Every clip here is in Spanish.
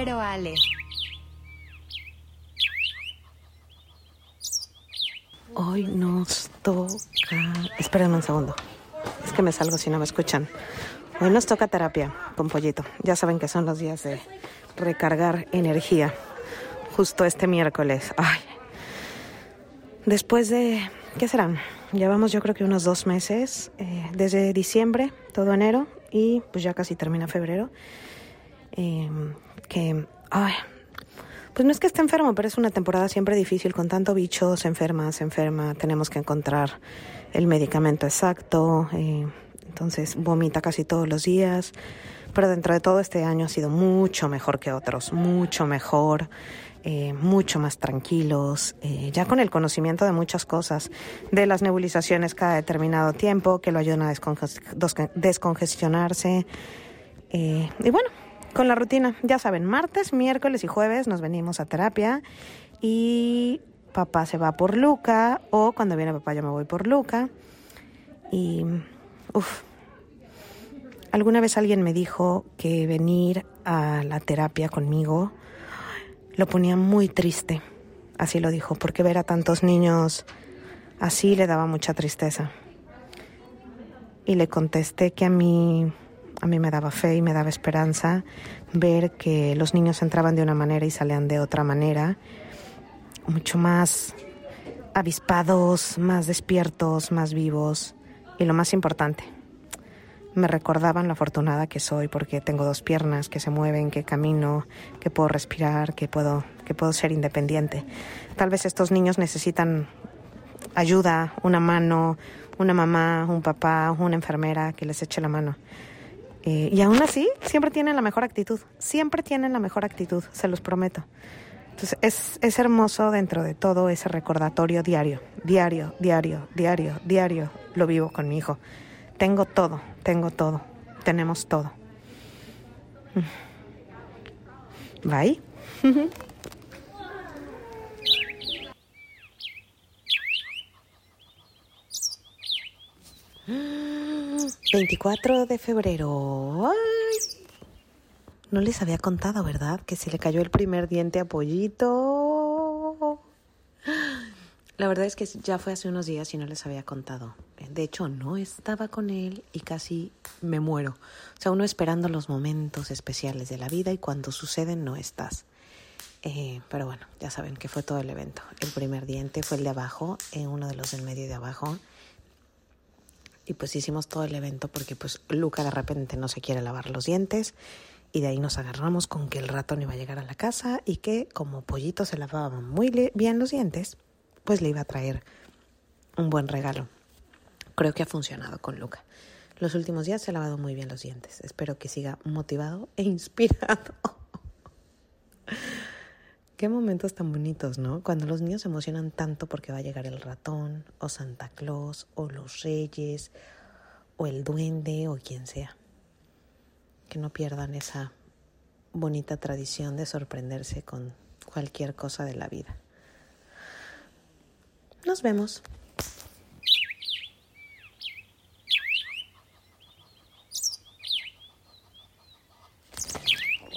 febrero, Ale. Hoy nos toca... Espérenme un segundo. Es que me salgo si no me escuchan. Hoy nos toca terapia con Pollito. Ya saben que son los días de recargar energía. Justo este miércoles. Ay. Después de... ¿Qué serán? Llevamos yo creo que unos dos meses. eh, desde diciembre, todo enero. Y pues ya casi termina febrero. eh, que... Ay, pues no es que esté enfermo, pero es una temporada siempre difícil. Con tanto bicho, se enferma, se enferma, tenemos que encontrar el medicamento exacto, eh, entonces vomita casi todos los días, pero dentro de todo este año ha sido mucho mejor que otros, mucho mejor, eh, mucho más tranquilos, eh, ya con el conocimiento de muchas cosas, de las nebulizaciones cada determinado tiempo, que lo ayudan a desconges- descon- descongestionarse, eh, y bueno, con la rutina, ya saben, martes, miércoles y jueves nos venimos a terapia y papá se va por Luca o cuando viene papá yo me voy por Luca. Y, uff, alguna vez alguien me dijo que venir a la terapia conmigo lo ponía muy triste, así lo dijo, porque ver a tantos niños así le daba mucha tristeza. Y le contesté que a mí a mí me daba fe y me daba esperanza ver que los niños entraban de una manera y salían de otra manera, mucho más avispados, más despiertos, más vivos y lo más importante, me recordaban lo afortunada que soy porque tengo dos piernas que se mueven, que camino, que puedo respirar, que puedo, que puedo ser independiente. Tal vez estos niños necesitan ayuda, una mano, una mamá, un papá, una enfermera que les eche la mano. Eh, y aún así, siempre tienen la mejor actitud, siempre tienen la mejor actitud, se los prometo. Entonces, es, es hermoso dentro de todo ese recordatorio diario, diario, diario, diario, diario, lo vivo con mi hijo. Tengo todo, tengo todo, tenemos todo. Bye. 24 de febrero. No les había contado, ¿verdad? Que se le cayó el primer diente a Pollito. La verdad es que ya fue hace unos días y no les había contado. De hecho, no estaba con él y casi me muero. O sea, uno esperando los momentos especiales de la vida y cuando suceden no estás. Eh, pero bueno, ya saben que fue todo el evento. El primer diente fue el de abajo, eh, uno de los del medio de abajo. Y pues hicimos todo el evento porque pues Luca de repente no se quiere lavar los dientes y de ahí nos agarramos con que el ratón iba a llegar a la casa y que como Pollito se lavaba muy bien los dientes, pues le iba a traer un buen regalo. Creo que ha funcionado con Luca. Los últimos días se ha lavado muy bien los dientes. Espero que siga motivado e inspirado. Qué momentos tan bonitos, ¿no? Cuando los niños se emocionan tanto porque va a llegar el ratón, o Santa Claus, o los reyes, o el duende, o quien sea. Que no pierdan esa bonita tradición de sorprenderse con cualquier cosa de la vida. Nos vemos.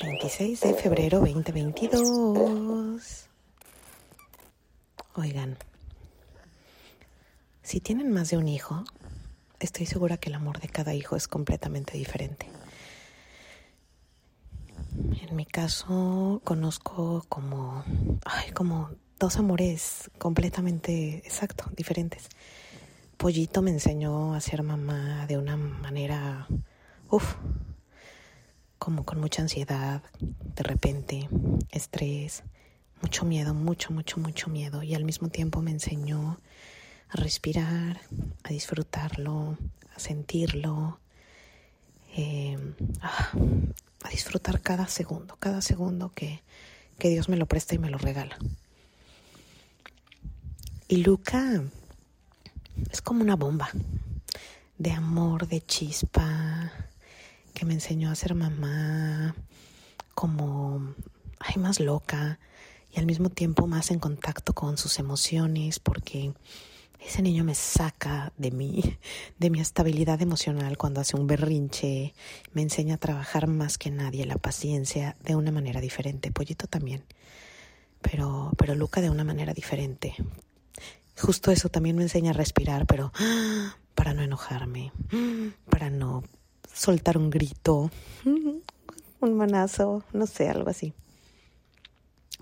...26 de febrero 2022... Oigan, si tienen más de un hijo, estoy segura que el amor de cada hijo es completamente diferente. En mi caso, conozco como, ay, como dos amores completamente, exacto, diferentes. Pollito me enseñó a ser mamá de una manera, uff, como con mucha ansiedad, de repente, estrés, mucho miedo, mucho, mucho, mucho miedo. Y al mismo tiempo me enseñó a respirar, a disfrutarlo, a sentirlo, eh, a disfrutar cada segundo, cada segundo que, que Dios me lo presta y me lo regala. Y Luca es como una bomba de amor, de chispa, que me enseñó a ser mamá, como, ay, más loca y al mismo tiempo más en contacto con sus emociones, porque Ese niño me saca de mí, de mi estabilidad emocional cuando hace un berrinche, me enseña a trabajar más que nadie la paciencia de una manera diferente. Pollito también, pero, pero Luca de una manera diferente. Justo eso también me enseña a respirar, pero para no enojarme, para no soltar un grito, un manazo, no sé, algo así.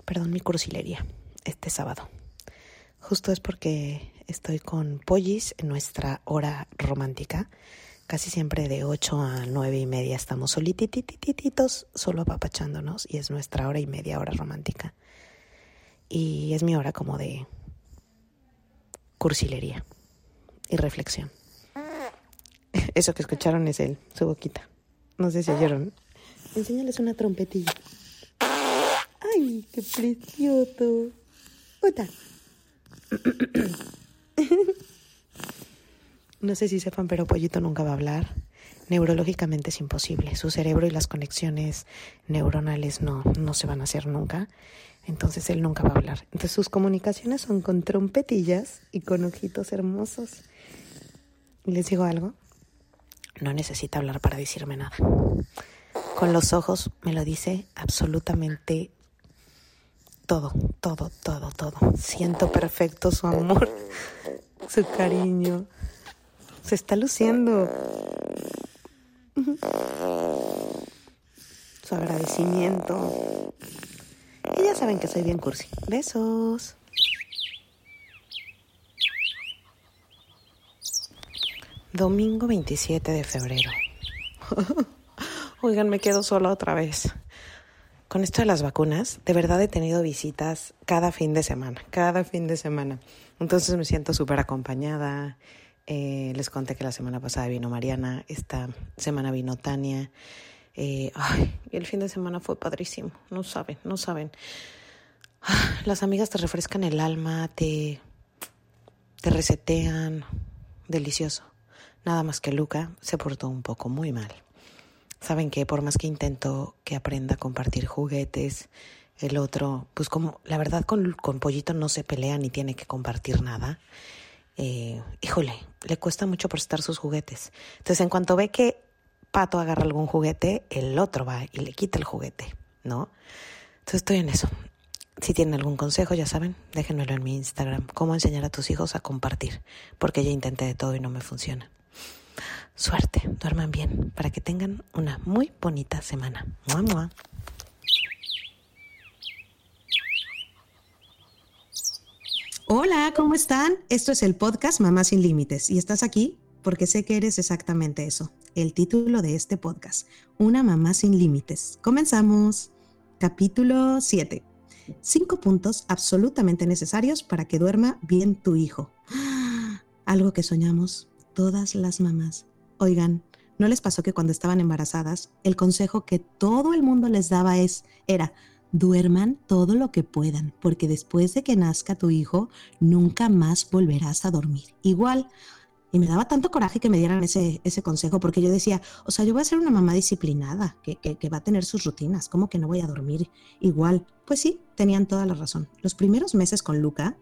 Perdón, mi cursilería este sábado. Justo es porque Estoy con Pollis en nuestra hora romántica. Casi siempre de 8 a 9 y media estamos solititititos, solo apapachándonos y es nuestra hora y media hora romántica. Y es mi hora como de cursilería y reflexión. Eso que escucharon es él, su boquita. No sé si oyeron. Enséñales una trompetilla. ¡Ay, qué precioso! Otra. no sé si sepan, pero Pollito nunca va a hablar. Neurológicamente es imposible. Su cerebro y las conexiones neuronales no, no se van a hacer nunca. Entonces él nunca va a hablar. Entonces sus comunicaciones son con trompetillas y con ojitos hermosos. ¿Y les digo algo? No necesita hablar para decirme nada. Con los ojos me lo dice absolutamente todo, todo, todo, todo. Siento perfecto su amor, su cariño. Se está luciendo. Su agradecimiento. Y ya saben que soy bien cursi. Besos. Domingo 27 de febrero. Oigan, me quedo sola otra vez con esto de las vacunas, de verdad he tenido visitas cada fin de semana, cada fin de semana. Entonces me siento súper acompañada. Eh, les conté que la semana pasada vino Mariana, esta semana vino Tania. Eh, ay, y el fin de semana fue padrísimo, no saben, no saben. Ah, las amigas te refrescan el alma, te, te resetean, delicioso. Nada más que Luca se portó un poco muy mal. Saben que por más que intento que aprenda a compartir juguetes, el otro, pues como la verdad con, con Pollito no se pelea ni tiene que compartir nada. Eh, híjole, le cuesta mucho prestar sus juguetes. Entonces, en cuanto ve que Pato agarra algún juguete, el otro va y le quita el juguete, ¿no? Entonces estoy en eso. Si tienen algún consejo, ya saben, déjenmelo en mi Instagram. Cómo enseñar a tus hijos a compartir, porque ya intenté de todo y no me funciona. Suerte, duerman bien para que tengan una muy bonita semana. ¡Mua, Hola, ¿cómo están? Esto es el podcast Mamá sin Límites y estás aquí porque sé que eres exactamente eso, el título de este podcast, Una Mamá sin Límites. Comenzamos. Capítulo 7. Cinco puntos absolutamente necesarios para que duerma bien tu hijo. Algo que soñamos todas las mamás. Oigan, ¿no les pasó que cuando estaban embarazadas, el consejo que todo el mundo les daba es, era, duerman todo lo que puedan, porque después de que nazca tu hijo, nunca más volverás a dormir. Igual, y me daba tanto coraje que me dieran ese, ese consejo, porque yo decía, o sea, yo voy a ser una mamá disciplinada, que, que, va a tener sus rutinas, ¿cómo que no voy a dormir igual? Pues sí, tenían toda la razón. Los primeros meses con Luca,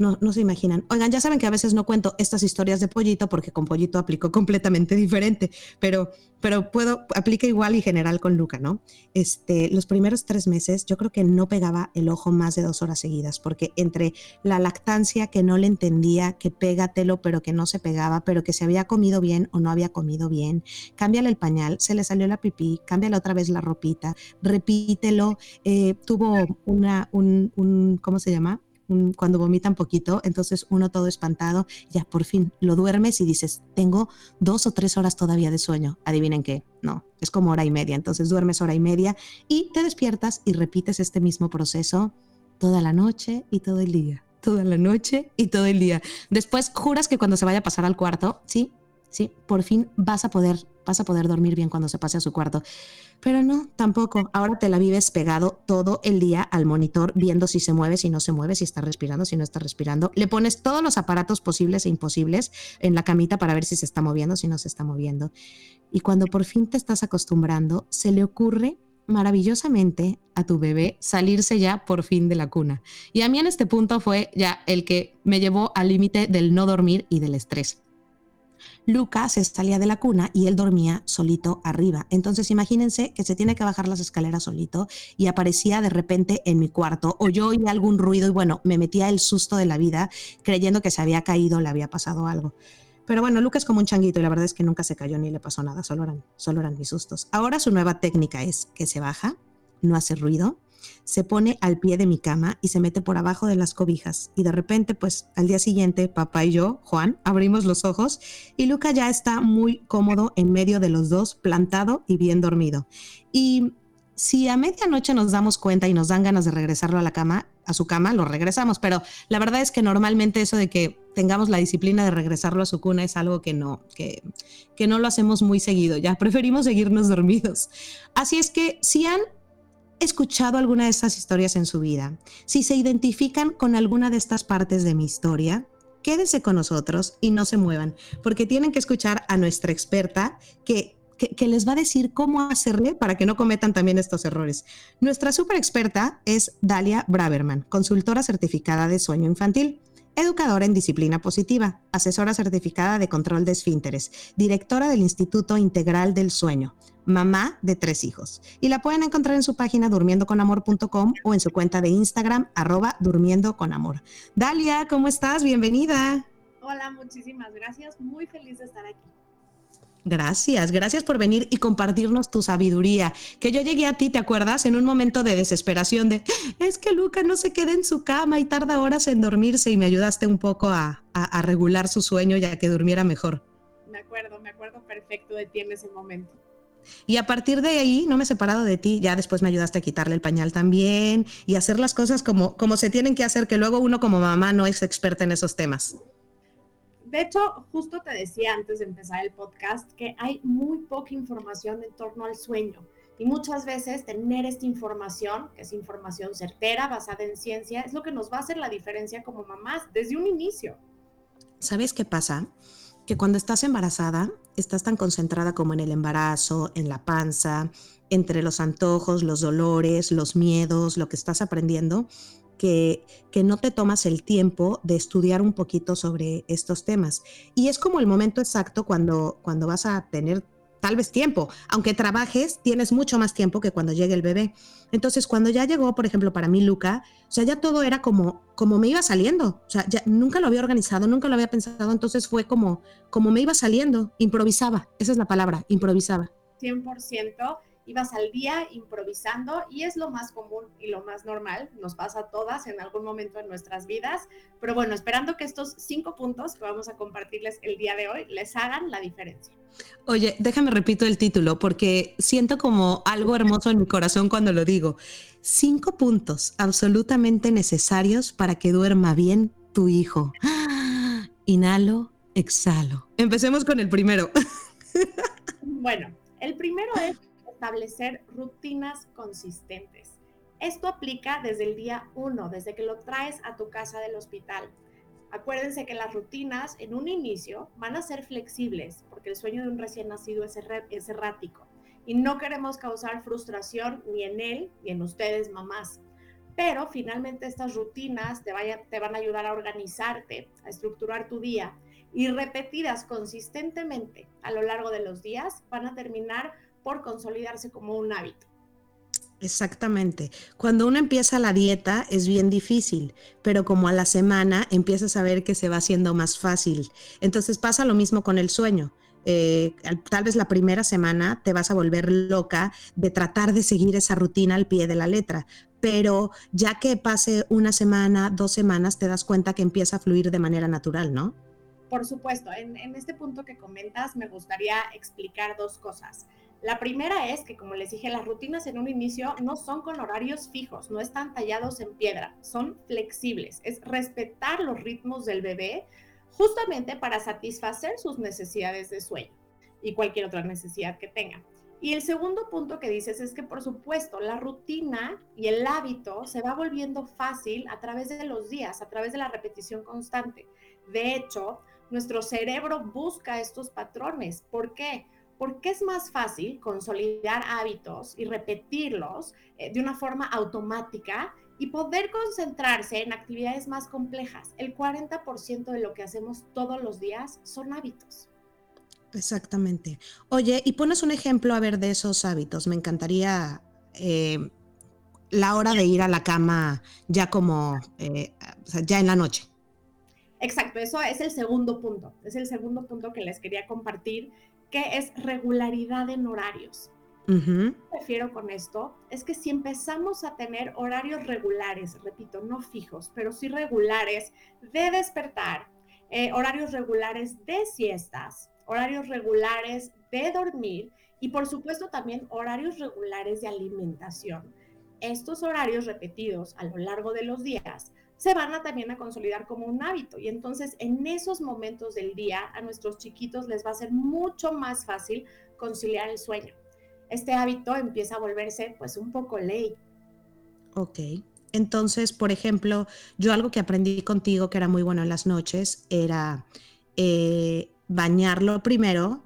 no, no se imaginan. Oigan, ya saben que a veces no cuento estas historias de pollito porque con pollito aplico completamente diferente, pero, pero puedo, aplica igual y general con Luca, ¿no? Este, los primeros tres meses yo creo que no pegaba el ojo más de dos horas seguidas, porque entre la lactancia que no le entendía, que pégatelo, pero que no se pegaba, pero que se había comido bien o no había comido bien, cámbiale el pañal, se le salió la pipí, cámbiale otra vez la ropita, repítelo, eh, tuvo una, un, un, ¿cómo se llama? Cuando vomitan poquito, entonces uno todo espantado, ya por fin lo duermes y dices, tengo dos o tres horas todavía de sueño. Adivinen qué, no, es como hora y media, entonces duermes hora y media y te despiertas y repites este mismo proceso toda la noche y todo el día toda la noche y todo el día. Después juras que cuando se vaya a pasar al cuarto, sí, sí, por fin vas a poder, vas a poder dormir bien cuando se pase a su cuarto. Pero no, tampoco. Ahora te la vives pegado todo el día al monitor, viendo si se mueve, si no se mueve, si está respirando, si no está respirando. Le pones todos los aparatos posibles e imposibles en la camita para ver si se está moviendo, si no se está moviendo. Y cuando por fin te estás acostumbrando, se le ocurre maravillosamente a tu bebé salirse ya por fin de la cuna. Y a mí en este punto fue ya el que me llevó al límite del no dormir y del estrés. Luca se salía de la cuna y él dormía solito arriba. Entonces imagínense que se tiene que bajar las escaleras solito y aparecía de repente en mi cuarto o yo oía algún ruido y bueno, me metía el susto de la vida creyendo que se había caído, le había pasado algo. Pero bueno, Luca es como un changuito y la verdad es que nunca se cayó ni le pasó nada, solo eran, solo eran mis sustos. Ahora su nueva técnica es que se baja, no hace ruido, se pone al pie de mi cama y se mete por abajo de las cobijas. Y de repente, pues al día siguiente, papá y yo, Juan, abrimos los ojos y Luca ya está muy cómodo en medio de los dos, plantado y bien dormido. Y si a medianoche nos damos cuenta y nos dan ganas de regresarlo a la cama, a su cama, lo regresamos. Pero la verdad es que normalmente eso de que tengamos la disciplina de regresarlo a su cuna es algo que no, que, que no lo hacemos muy seguido. Ya preferimos seguirnos dormidos. Así es que si han escuchado alguna de estas historias en su vida, si se identifican con alguna de estas partes de mi historia, quédense con nosotros y no se muevan, porque tienen que escuchar a nuestra experta que, que, les va a decir cómo hacerle para que no cometan también estos errores. Nuestra super experta es Dalia Braverman, consultora certificada de sueño infantil educadora en disciplina positiva, asesora certificada de control de esfínteres, directora del Instituto Integral del Sueño, mamá de tres hijos. Y la pueden encontrar en su página durmiendoconamor.com o en su cuenta de Instagram, arroba durmiendo con amor. Dalia, ¿cómo estás? Bienvenida. Hola, muchísimas gracias. Muy feliz de estar aquí. Gracias, gracias por venir y compartirnos tu sabiduría. Que yo llegué a ti, ¿te acuerdas? En un momento de desesperación de, es que Luca no se queda en su cama y tarda horas en dormirse y me ayudaste un poco a, a, regular su sueño ya que durmiera mejor. Me acuerdo, me acuerdo perfecto de ti en ese momento. Y a partir de ahí no me he separado de ti, ya después me ayudaste a quitarle el pañal también y hacer las cosas como, como se tienen que hacer, que luego uno como mamá no es experta en esos temas. De hecho, justo te decía antes de empezar el podcast que hay muy poca información en torno al sueño. Y muchas veces tener esta información, que es información certera, basada en ciencia, es lo que nos va a hacer la diferencia como mamás desde un inicio. ¿Sabes qué pasa? Que cuando estás embarazada, estás tan concentrada como en el embarazo, en la panza, entre los antojos, los dolores, los miedos, lo que estás aprendiendo, que, no te tomas el tiempo de estudiar un poquito sobre estos temas. Y es como el momento exacto cuando, cuando vas a tener tal vez tiempo. Aunque trabajes, tienes mucho más tiempo que cuando llegue el bebé. Entonces, cuando ya llegó, por ejemplo, para mí, Luca, o sea, ya todo era como, como me iba saliendo. O sea, ya nunca lo había organizado, nunca lo había pensado. Entonces fue como, como me iba saliendo, improvisaba. Esa es la palabra, improvisaba. 100% ibas al día improvisando y es lo más común y lo más normal, nos pasa a todas en algún momento en nuestras vidas, pero bueno, esperando que estos cinco puntos que vamos a compartirles el día de hoy les hagan la diferencia. Oye, déjame repito el título porque siento como algo hermoso en mi corazón cuando lo digo. Cinco puntos absolutamente necesarios para que duerma bien tu hijo. Inhalo, exhalo. Empecemos con el primero. Bueno, el primero es establecer rutinas consistentes. Esto aplica desde el día 1, desde que lo traes a tu casa del hospital. Acuérdense que las rutinas en un inicio van a ser flexibles porque el sueño de un recién nacido es, es errático y no queremos causar frustración ni en él ni en ustedes mamás. Pero finalmente estas rutinas te, te van a ayudar a organizarte, a estructurar tu día y repetidas consistentemente a lo largo de los días van a terminar por consolidarse como un hábito. Exactamente. Cuando uno empieza la dieta es bien difícil, pero como a la semana empiezas a ver que se va haciendo más fácil. Entonces pasa lo mismo con el sueño. Eh, tal vez la primera semana te vas a volver loca de tratar de seguir esa rutina al pie de la letra, pero ya que pase una semana, dos semanas, te das cuenta que empieza a fluir de manera natural, ¿no? Por supuesto, en, en este punto que comentas me gustaría explicar dos cosas. La primera es que, como les dije, las rutinas en un inicio no son con horarios fijos, no están tallados en piedra, son flexibles. Es respetar los ritmos del bebé justamente para satisfacer sus necesidades de sueño y cualquier otra necesidad que tenga. Y el segundo punto que dices es que, por supuesto, la rutina y el hábito se va volviendo fácil a través de los días, a través de la repetición constante. De hecho, nuestro cerebro busca estos patrones. ¿Por qué? Porque es más fácil consolidar hábitos y repetirlos eh, de una forma automática y poder concentrarse en actividades más complejas. El 40% de lo que hacemos todos los días son hábitos. Exactamente. Oye, y pones un ejemplo a ver de esos hábitos. Me encantaría eh, la hora de ir a la cama ya como, eh, ya en la noche. Exacto, eso es el segundo punto. Es el segundo punto que les quería compartir que es regularidad en horarios. Uh Prefiero con esto es que si empezamos a tener horarios regulares, repito, no fijos, pero sí regulares de despertar, eh, horarios regulares de siestas, horarios regulares de dormir y por supuesto también horarios regulares de alimentación. Estos horarios repetidos a lo largo de los días se van a también a consolidar como un hábito. Y entonces en esos momentos del día a nuestros chiquitos les va a ser mucho más fácil conciliar el sueño. Este hábito empieza a volverse pues un poco ley. Ok. Entonces, por ejemplo, yo algo que aprendí contigo que era muy bueno en las noches era eh, bañarlo primero,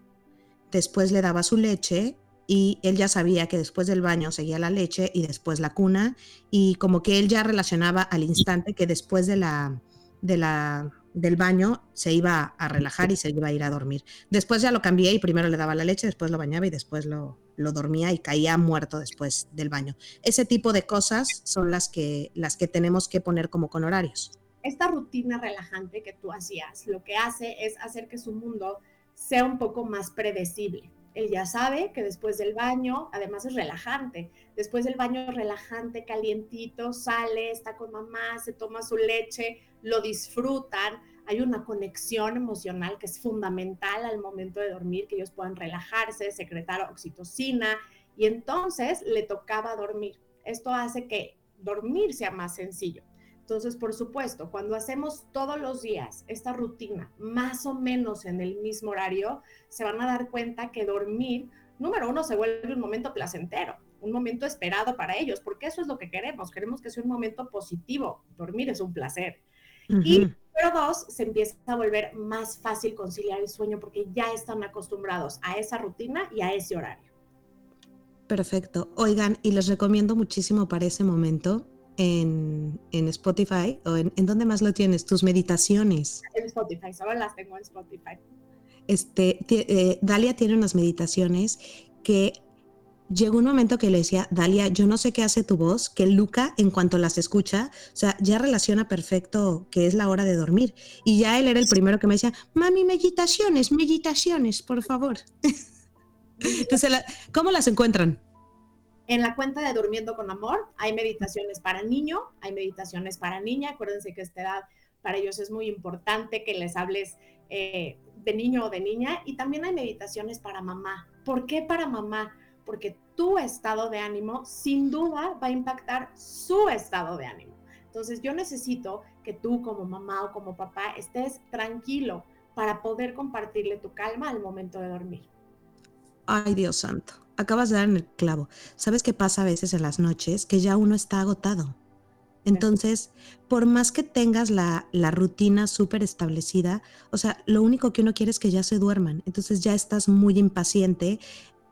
después le daba su leche y él ya sabía que después del baño seguía la leche y después la cuna y como que él ya relacionaba al instante que después de la, de la, del baño se iba a relajar y se iba a ir a dormir. Después ya lo cambié y primero le daba la leche, después lo bañaba y después lo, lo dormía y caía muerto después del baño. Ese tipo de cosas son las que, las que tenemos que poner como con horarios. Esta rutina relajante que tú hacías, lo que hace es hacer que su mundo sea un poco más predecible él ya sabe que después del baño, además es relajante, después del baño relajante, calientito, sale, está con mamá, se toma su leche, lo disfrutan, hay una conexión emocional que es fundamental al momento de dormir, que ellos puedan relajarse, secretar oxitocina, y entonces le tocaba dormir. Esto hace que dormir sea más sencillo. Entonces, por supuesto, cuando hacemos todos los días esta rutina, más o menos en el mismo horario, se van a dar cuenta que dormir, número uno, se vuelve un momento placentero, un momento esperado para ellos, porque eso es lo que queremos. Queremos que sea un momento positivo. Dormir es un placer. Y número dos, se empieza a volver más fácil conciliar el sueño porque ya están acostumbrados a esa rutina y a ese horario. Perfecto. Oigan, y les recomiendo muchísimo para ese momento en, Spotify o en, en, dónde más lo tienes, tus meditaciones. En Spotify, solo las tengo en Spotify. Este, eh, Dalia tiene unas meditaciones que llegó un momento que le decía, Dalia, yo no sé qué hace tu voz, que Luca, en cuanto las escucha, o sea, ya relaciona perfecto que es la hora de dormir. Y ya él era el primero que me decía, mami, meditaciones, meditaciones, por favor. Entonces, ¿cómo las encuentran? En la cuenta de Durmiendo con Amor hay meditaciones para niño, hay meditaciones para niña. Acuérdense que esta edad para ellos es muy importante que les hables eh, de niño o de niña. Y también hay meditaciones para mamá. ¿Por qué para mamá? Porque tu estado de ánimo sin duda va a impactar su estado de ánimo. Entonces yo necesito que tú como mamá o como papá estés tranquilo para poder compartirle tu calma al momento de dormir. Ay, Dios santo acabas de dar en el clavo. ¿Sabes qué pasa a veces en las noches? Que ya uno está agotado. Entonces, por más que tengas la, la rutina súper establecida, o sea, lo único que uno quiere es que ya se duerman. Entonces ya estás muy impaciente.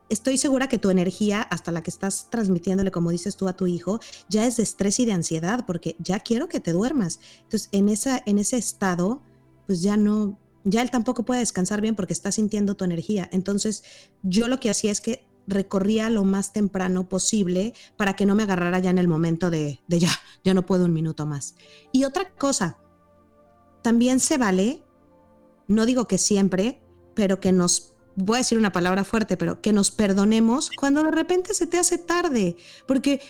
Estoy segura que tu energía, hasta la que estás transmitiéndole, como dices tú a tu hijo, ya es de estrés y de ansiedad, porque ya quiero que te duermas. Entonces, en, esa, en ese estado, pues ya no, ya él tampoco puede descansar bien porque está sintiendo tu energía. Entonces, yo lo que hacía es que recorría lo más temprano posible para que no me agarrara ya en el momento de, de ya, ya no puedo un minuto más. Y otra cosa, también se vale, no digo que siempre, pero que nos, voy a decir una palabra fuerte, pero que nos perdonemos cuando de repente se te hace tarde, porque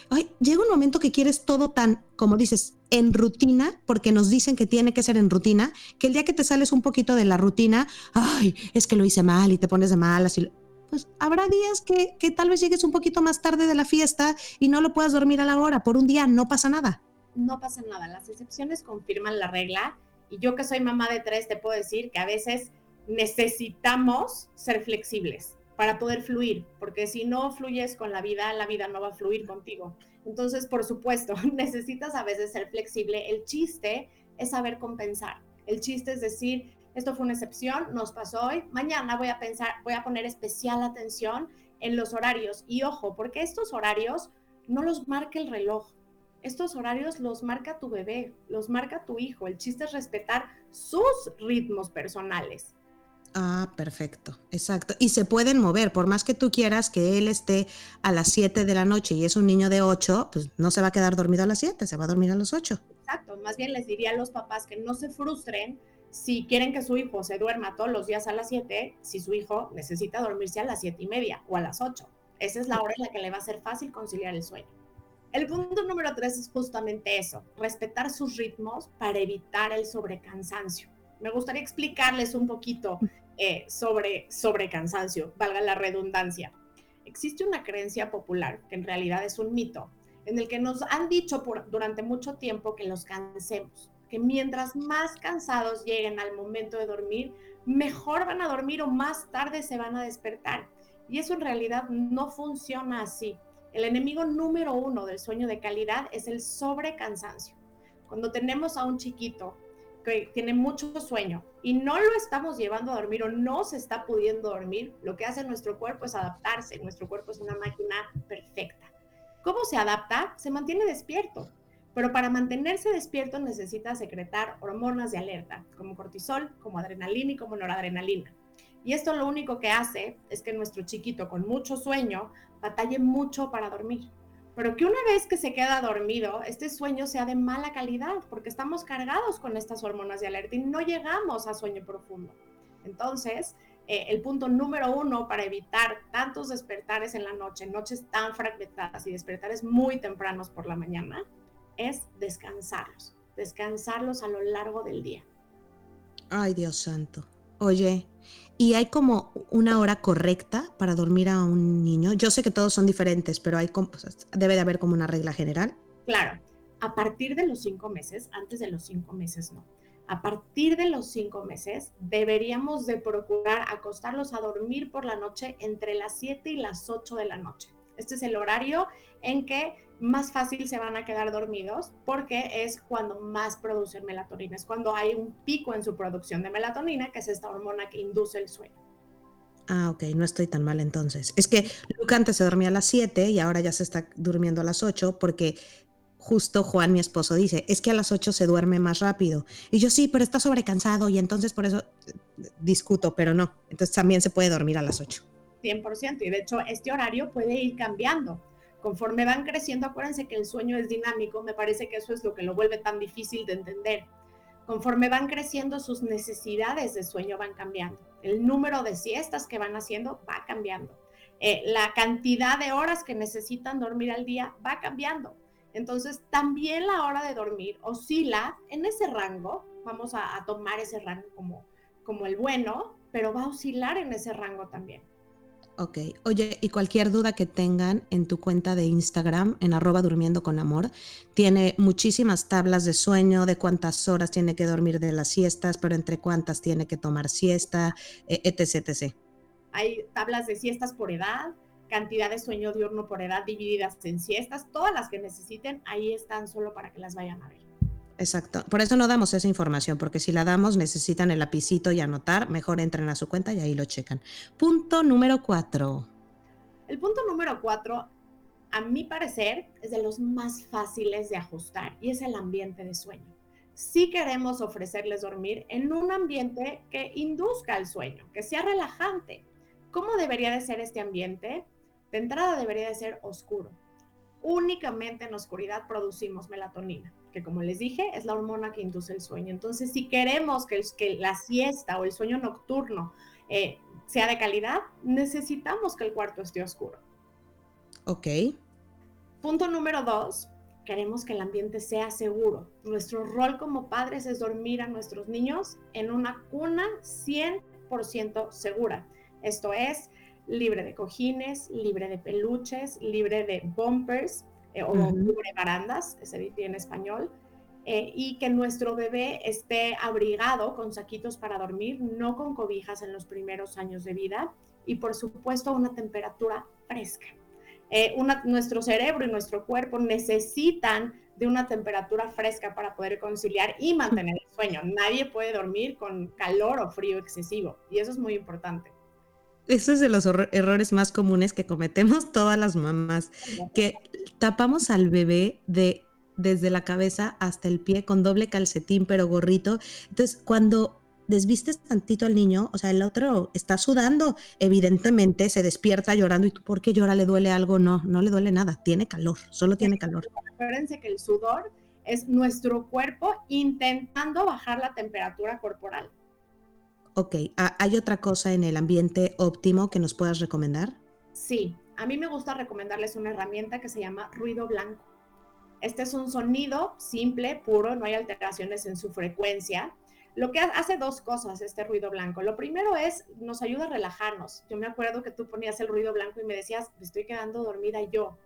llega un momento que quieres todo tan, como dices, en rutina, porque nos dicen que tiene que ser en rutina, que el día que te sales un poquito de la rutina, ay, es que lo hice mal y te pones de malas y pues habrá días que, que, tal vez llegues un poquito más tarde de la fiesta y no lo puedas dormir a la hora. Por un día no pasa nada. No pasa nada. Las excepciones confirman la regla. Y yo que soy mamá de tres, te puedo decir que a veces necesitamos ser flexibles para poder fluir, porque si no fluyes con la vida, la vida no va a fluir contigo. Entonces, por supuesto, necesitas a veces ser flexible. El chiste es saber compensar. El chiste es decir, esto fue una excepción, nos pasó hoy, mañana voy a pensar, voy a poner especial atención en los horarios. Y ojo, porque estos horarios no los marca el reloj, estos horarios los marca tu bebé, los marca tu hijo. El chiste es respetar sus ritmos personales. Ah, perfecto, exacto. Y se pueden mover, por más que tú quieras que él esté a las 7 de la noche y es un niño de 8, pues no se va a quedar dormido a las 7, se va a dormir a las 8. Exacto, más bien les diría a los papás que no se frustren si quieren que su hijo se duerma todos los días a las 7, si su hijo necesita dormirse a las 7 y media o a las 8. Esa es la hora en la que le va a ser fácil conciliar el sueño. El punto número 3 es justamente eso, respetar sus ritmos para evitar el sobrecansancio. Me gustaría explicarles un poquito eh, sobre sobrecansancio, valga la redundancia. Existe una creencia popular, que en realidad es un mito, en el que nos han dicho por, durante mucho tiempo que los cansemos, que mientras más cansados lleguen al momento de dormir, mejor van a dormir o más tarde se van a despertar. Y eso en realidad no funciona así. El enemigo número uno del sueño de calidad es el sobrecansancio. Cuando tenemos a un chiquito que tiene mucho sueño y no lo estamos llevando a dormir o no se está pudiendo dormir, lo que hace nuestro cuerpo es adaptarse. Nuestro cuerpo es una máquina perfecta. ¿Cómo se adapta? Se mantiene despierto. Pero para mantenerse despierto necesita secretar hormonas de alerta, como cortisol, como adrenalina y como noradrenalina. Y esto lo único que hace es que nuestro chiquito con mucho sueño batalle mucho para dormir. Pero que una vez que se queda dormido, este sueño sea de mala calidad, porque estamos cargados con estas hormonas de alerta y no llegamos a sueño profundo. Entonces, eh, el punto número uno para evitar tantos despertares en la noche, noches tan fragmentadas y despertares muy tempranos por la mañana, es descansarlos, descansarlos a lo largo del día. Ay, Dios santo. Oye, ¿y hay como una hora correcta para dormir a un niño? Yo sé que todos son diferentes, pero hay debe de haber como una regla general. Claro, a partir de los cinco meses, antes de los cinco meses no. A partir de los cinco meses deberíamos de procurar acostarlos a dormir por la noche entre las 7 y las 8 de la noche. Este es el horario en que más fácil se van a quedar dormidos porque es cuando más producen melatonina, es cuando hay un pico en su producción de melatonina, que es esta hormona que induce el sueño. Ah, ok, no estoy tan mal entonces. Es que Luca antes se dormía a las 7 y ahora ya se está durmiendo a las 8 porque justo Juan, mi esposo, dice, es que a las 8 se duerme más rápido. Y yo sí, pero está sobrecansado y entonces por eso eh, discuto, pero no. Entonces también se puede dormir a las 8. 100%. Y de hecho, este horario puede ir cambiando conforme van creciendo, acuérdense que el sueño es dinámico, me parece que eso es lo que lo vuelve tan difícil de entender. Conforme van creciendo, sus necesidades de sueño van cambiando. El número de siestas que van haciendo va cambiando. Eh, la cantidad de horas que necesitan dormir al día va cambiando. Entonces, también la hora de dormir oscila en ese rango. Vamos a, a tomar ese rango como, como el bueno, pero va a oscilar en ese rango también. Ok, oye, y cualquier duda que tengan en tu cuenta de Instagram, en arroba durmiendo con amor, tiene muchísimas tablas de sueño, de cuántas horas tiene que dormir de las siestas, pero entre cuántas tiene que tomar siesta, etc, etc. Hay tablas de siestas por edad, cantidad de sueño diurno por edad divididas en siestas, todas las que necesiten, ahí están solo para que las vayan a ver. Exacto. Por eso no damos esa información, porque si la damos necesitan el lapicito y anotar, mejor entren a su cuenta y ahí lo checan. Punto número cuatro. El punto número cuatro, a mi parecer, es de los más fáciles de ajustar y es el ambiente de sueño. Si queremos ofrecerles dormir en un ambiente que induzca el sueño, que sea relajante. ¿Cómo debería de ser este ambiente? De entrada debería de ser oscuro. Únicamente en oscuridad producimos melatonina que como les dije, es la hormona que induce el sueño. Entonces, si queremos que, que la siesta o el sueño nocturno eh, sea de calidad, necesitamos que el cuarto esté oscuro. Ok. Punto número dos, queremos que el ambiente sea seguro. Nuestro rol como padres es dormir a nuestros niños en una cuna 100% segura. Esto es libre de cojines, libre de peluches, libre de bumpers, eh, o cubre barandas, se dice en español, eh, y que nuestro bebé esté abrigado con saquitos para dormir, no con cobijas en los primeros años de vida, y por supuesto a una temperatura fresca. Eh, nuestro cerebro y nuestro cuerpo necesitan de una temperatura fresca para poder conciliar y mantener el sueño. Nadie puede dormir con calor o frío excesivo y eso es muy importante. Eso es de los errores más comunes que cometemos todas las mamás, que tapamos al bebé de desde la cabeza hasta el pie con doble calcetín pero gorrito. Entonces, cuando desvistes tantito al niño, o sea, el otro está sudando, evidentemente se despierta llorando y tú, ¿por qué llora? ¿Le duele algo? No, no le duele nada, tiene calor, solo tiene calor. Acuérdense que el sudor es nuestro cuerpo intentando bajar la temperatura corporal. Ok, ¿hay otra cosa en el ambiente óptimo que nos puedas recomendar? Sí, a mí me gusta recomendarles una herramienta que se llama ruido blanco. Este es un sonido simple, puro, no hay alteraciones en su frecuencia. Lo que hace dos cosas este ruido blanco. Lo primero es, nos ayuda a relajarnos. Yo me acuerdo que tú ponías el ruido blanco y me decías, me estoy quedando dormida yo.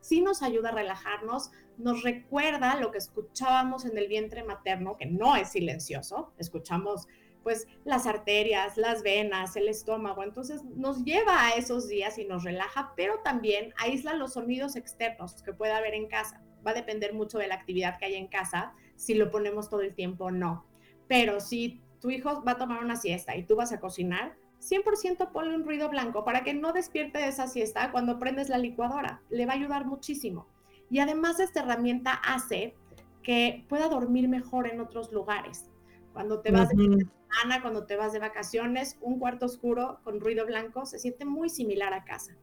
Sí nos ayuda a relajarnos, nos recuerda lo que escuchábamos en el vientre materno, que no es silencioso. Escuchamos pues las arterias, las venas, el estómago. Entonces nos lleva a esos días y nos relaja, pero también aísla los sonidos externos que pueda haber en casa. Va a depender mucho de la actividad que hay en casa, si lo ponemos todo el tiempo o no. Pero si tu hijo va a tomar una siesta y tú vas a cocinar, 100% ponle un ruido blanco para que no despierte de esa siesta cuando prendes la licuadora. Le va a ayudar muchísimo. Y además esta herramienta hace que pueda dormir mejor en otros lugares. Cuando te vas de semana, cuando te vas de vacaciones, un cuarto oscuro con ruido blanco se siente muy similar a casa.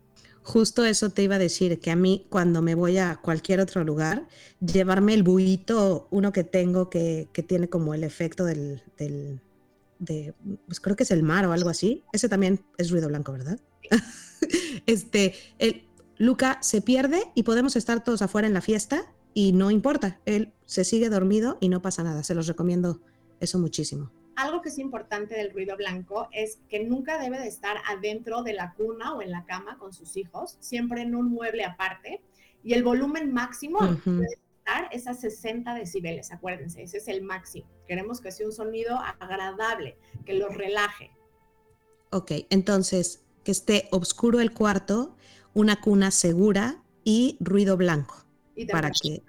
Justo eso te iba a decir, que a mí cuando me voy a cualquier otro lugar, llevarme el buito, uno que tengo que, tiene como el efecto del, del de, pues creo que es el mar o algo así, ese también es ruido blanco, ¿verdad? este, el, Luca se pierde y podemos estar todos afuera en la fiesta y no importa, él se sigue dormido y no pasa nada, se los recomiendo eso muchísimo. Algo que es importante del ruido blanco es que nunca debe de estar adentro de la cuna o en la cama con sus hijos, siempre en un mueble aparte. Y el volumen máximo debe estar es a 60 decibeles, acuérdense, ese es el máximo. Queremos que sea un sonido agradable, que los relaje. Ok, entonces, que esté oscuro el cuarto, una cuna segura y ruido blanco. para que...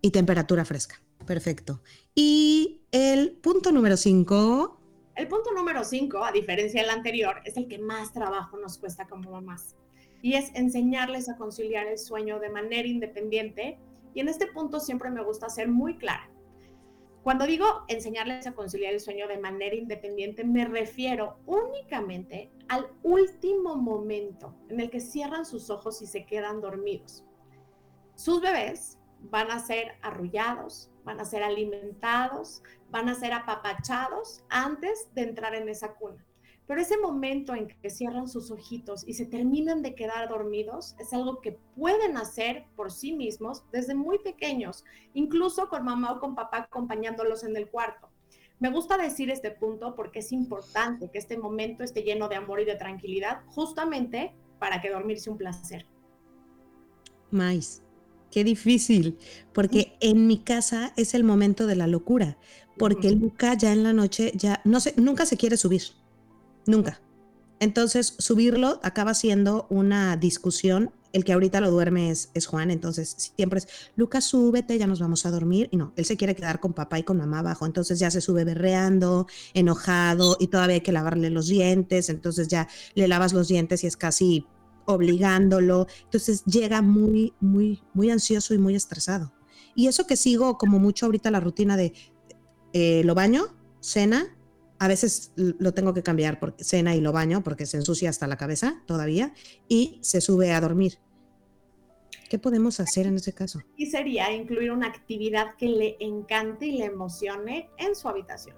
Y temperatura fresca. Perfecto. Y el punto número 5. El punto número 5, a diferencia del anterior, es el que más trabajo nos cuesta como mamás. Y es enseñarles a conciliar el sueño de manera independiente. Y en este punto siempre me gusta ser muy clara. Cuando digo enseñarles a conciliar el sueño de manera independiente, me refiero únicamente al último momento en el que cierran sus ojos y se quedan dormidos. Sus bebés van a ser arrullados, van a ser alimentados, van a ser apapachados antes de entrar en esa cuna. Pero ese momento en que cierran sus ojitos y se terminan de quedar dormidos es algo que pueden hacer por sí mismos desde muy pequeños, incluso con mamá o con papá acompañándolos en el cuarto. Me gusta decir este punto porque es importante que este momento esté lleno de amor y de tranquilidad, justamente para que dormirse un placer. Mais, qué difícil, porque en mi casa es el momento de la locura, porque Luca ya en la noche ya no sé, nunca se quiere subir, nunca. Entonces, subirlo acaba siendo una discusión. El que ahorita lo duerme es, es, Juan, entonces siempre es, Lucas, súbete, ya nos vamos a dormir. Y no, él se quiere quedar con papá y con mamá abajo, entonces ya se sube berreando, enojado, y todavía hay que lavarle los dientes, entonces ya le lavas los dientes y es casi obligándolo. Entonces llega muy, muy, muy ansioso y muy estresado. Y eso que sigo como mucho ahorita la rutina de eh, lo baño, cena, a veces lo tengo que cambiar porque cena y lo baño porque se ensucia hasta la cabeza todavía y se sube a dormir. ¿Qué podemos hacer en ese caso? Y sería incluir una actividad que le encante y le emocione en su habitación,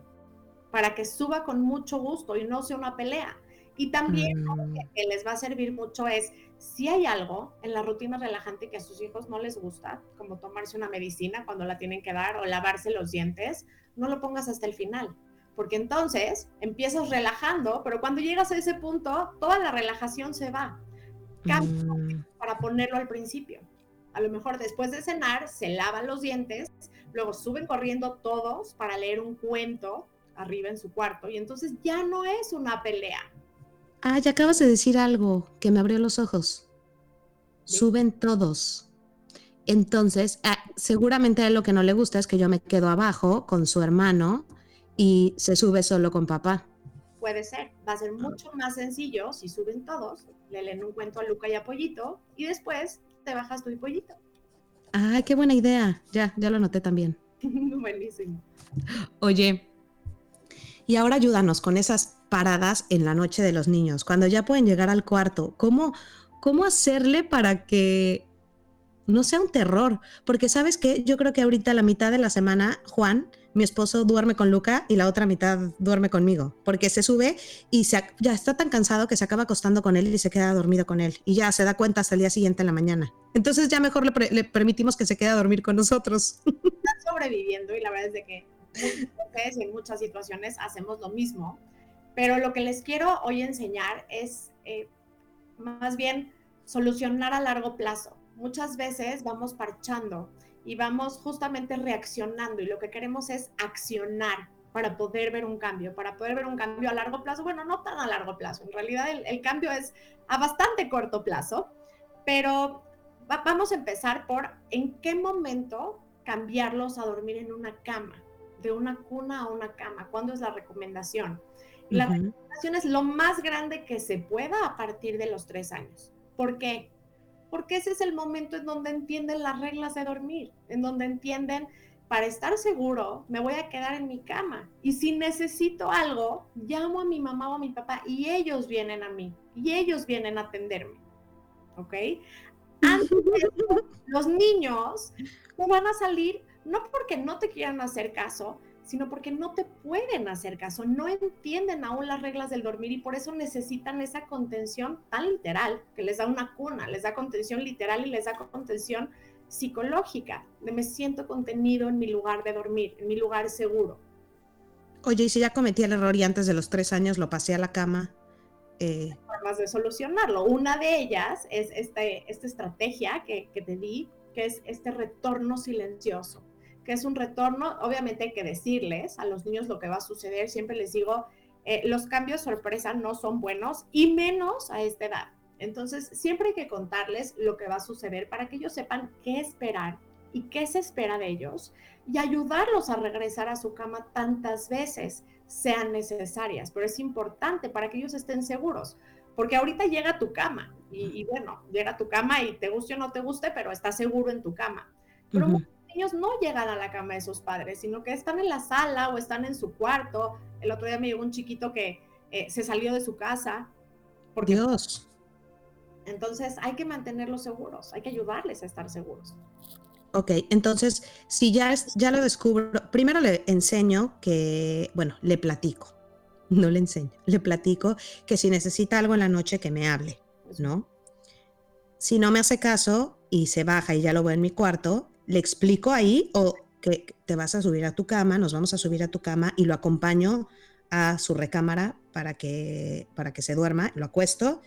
para que suba con mucho gusto y no sea una pelea. Y también mm. que, les va a servir mucho es, si hay algo en la rutina relajante que a sus hijos no les gusta, como tomarse una medicina cuando la tienen que dar o lavarse los dientes, no lo pongas hasta el final, porque entonces empiezas relajando, pero cuando llegas a ese punto, toda la relajación se va. Mm. para ponerlo al principio. A lo mejor después de cenar se lavan los dientes, luego suben corriendo todos para leer un cuento arriba en su cuarto y entonces ya no es una pelea, Ah, ya acabas de decir algo que me abrió los ojos. Suben todos. Entonces, ah, seguramente a él lo que no le gusta es que yo me quedo abajo con su hermano y se sube solo con papá. Puede ser, va a ser mucho más sencillo si suben todos, le leen un cuento a Luca y a Pollito y después te bajas tú y Pollito. Ah, qué buena idea. Ya, ya lo noté también. Buenísimo. Oye, y ahora ayúdanos con esas paradas en la noche de los niños, cuando ya pueden llegar al cuarto. ¿Cómo, cómo hacerle para que no sea un terror? Porque sabes que yo creo que ahorita la mitad de la semana, Juan, mi esposo duerme con Luca y la otra mitad duerme conmigo, porque se sube y ya está tan cansado que se acaba acostando con él y se queda dormido con él y ya se da cuenta hasta el día siguiente en la mañana. Entonces ya mejor le, permitimos que se quede a dormir con nosotros. Está sobreviviendo y la verdad es de que en muchas situaciones hacemos lo mismo, pero lo que les quiero hoy enseñar es eh, más bien solucionar a largo plazo. Muchas veces vamos parchando y vamos justamente reaccionando y lo que queremos es accionar para poder ver un cambio, para poder ver un cambio a largo plazo. Bueno, no tan a largo plazo, en realidad el, cambio es a bastante corto plazo, pero vamos a empezar por en qué momento cambiarlos a dormir en una cama, de una cuna a una cama, cuándo es la recomendación. La recomendación es lo más grande que se pueda a partir de los tres años. ¿Por qué? porque ese es el momento en donde entienden las reglas de dormir, en donde entienden, para estar seguro, me voy a quedar en mi cama. Y si necesito algo, llamo a mi mamá o a mi papá y ellos vienen a mí, y ellos vienen a atenderme. ¿Ok? Antes los niños no van a salir, no porque no te quieran hacer caso, sino porque no te pueden hacer caso, no entienden aún las reglas del dormir y por eso necesitan esa contención tan literal, que les da una cuna, les da contención literal y les da contención psicológica, de me siento contenido en mi lugar de dormir, en mi lugar seguro. Oye, y si ya cometí el error y antes de los tres años lo pasé a la cama. Eh... Formas de solucionarlo. Una de ellas es este, esta estrategia que, que te di, que es este retorno silencioso que es un retorno, obviamente hay que decirles a los niños lo que va a suceder, siempre les digo, eh, los cambios sorpresa no son buenos y menos a esta edad. Entonces, siempre hay que contarles lo que va a suceder para que ellos sepan qué esperar y qué se espera de ellos y ayudarlos a regresar a su cama tantas veces sean necesarias. Pero es importante para que ellos estén seguros, porque ahorita llega a tu cama y, bueno, llega a tu cama y te guste o no te guste, pero está seguro en tu cama. Pero niños no llegan a la cama de sus padres, sino que están en la sala o están en su cuarto. El otro día me llegó un chiquito que eh, se salió de su casa. Por Dios. Entonces hay que mantenerlos seguros, hay que ayudarles a estar seguros. Ok, entonces si ya, es, ya lo descubro, primero le enseño que, bueno, le platico, no le enseño, le platico que si necesita algo en la noche que me hable, ¿no? Si no me hace caso y se baja y ya lo veo en mi cuarto, le explico ahí o que te vas a subir a tu cama, nos vamos a subir a tu cama y lo acompaño a su recámara para que, para que se duerma, lo acuesto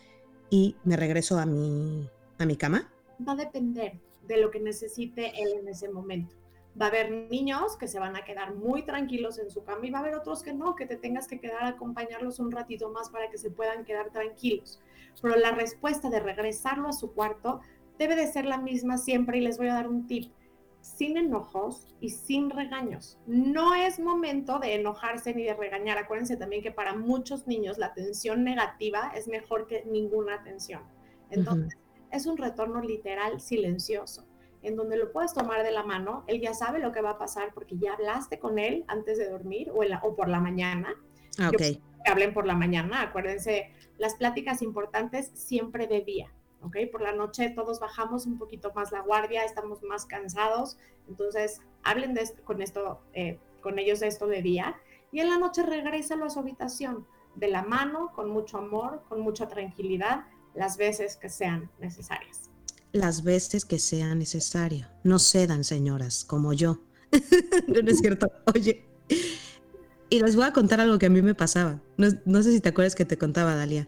y me regreso a mi, a mi cama. Va a depender de lo que necesite él en ese momento. Va a haber niños que se van a quedar muy tranquilos en su cama y va a haber otros que no, que te tengas que quedar a acompañarlos un ratito más para que se puedan quedar tranquilos. Pero la respuesta de regresarlo a su cuarto debe de ser la misma siempre y les voy a dar un tip sin enojos y sin regaños. No es momento de enojarse ni de regañar. Acuérdense también que para muchos niños la atención negativa es mejor que ninguna atención. Entonces, es un retorno literal silencioso, en donde lo puedes tomar de la mano. Él ya sabe lo que va a pasar porque ya hablaste con él antes de dormir o, o por la mañana. Ah, que hablen por la mañana. Acuérdense, las pláticas importantes siempre de día ¿ok? Por la noche todos bajamos un poquito más la guardia, estamos más cansados, entonces hablen de con, esto, eh, con ellos de esto de día y en la noche regrésalo a su habitación, de la mano, con mucho amor, con mucha tranquilidad, las veces que sean necesarias. Las veces que sea necesario. No cedan, señoras, como yo. no, es cierto. Oye, y les voy a contar algo que a mí me pasaba. No, no sé si te acuerdas que te contaba, Dalia,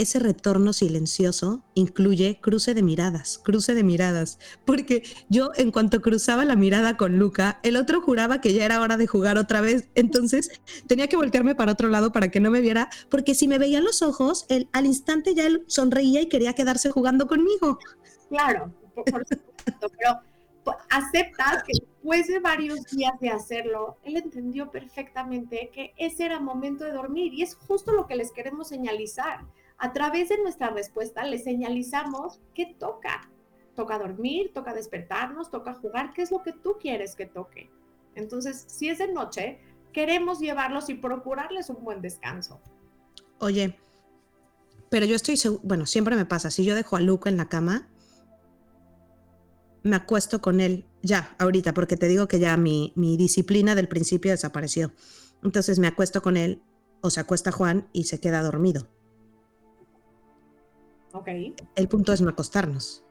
ese retorno silencioso incluye cruce de miradas, cruce de miradas, porque yo en cuanto cruzaba la mirada con Luca, el otro juraba que ya era hora de jugar otra vez, entonces tenía que voltearme para otro lado para que no me viera, porque si me veían los ojos, él, al instante ya él sonreía y quería quedarse jugando conmigo. Claro, por supuesto, pero aceptas que después de varios días de hacerlo, él entendió perfectamente que ese era momento de dormir y es justo lo que les queremos señalizar. A través de nuestra respuesta les señalizamos que toca. Toca dormir, toca despertarnos, toca jugar, ¿qué es lo que tú quieres que toque? Entonces, si es de noche, queremos llevarlos y procurarles un buen descanso. Oye, pero yo estoy seguro, bueno, siempre me pasa, si yo dejo a Luca en la cama, me acuesto con él ya, ahorita, porque te digo que ya mi, disciplina del principio desapareció. Entonces me acuesto con él, o se acuesta Juan y se queda dormido. Ok. El punto es no acostarnos.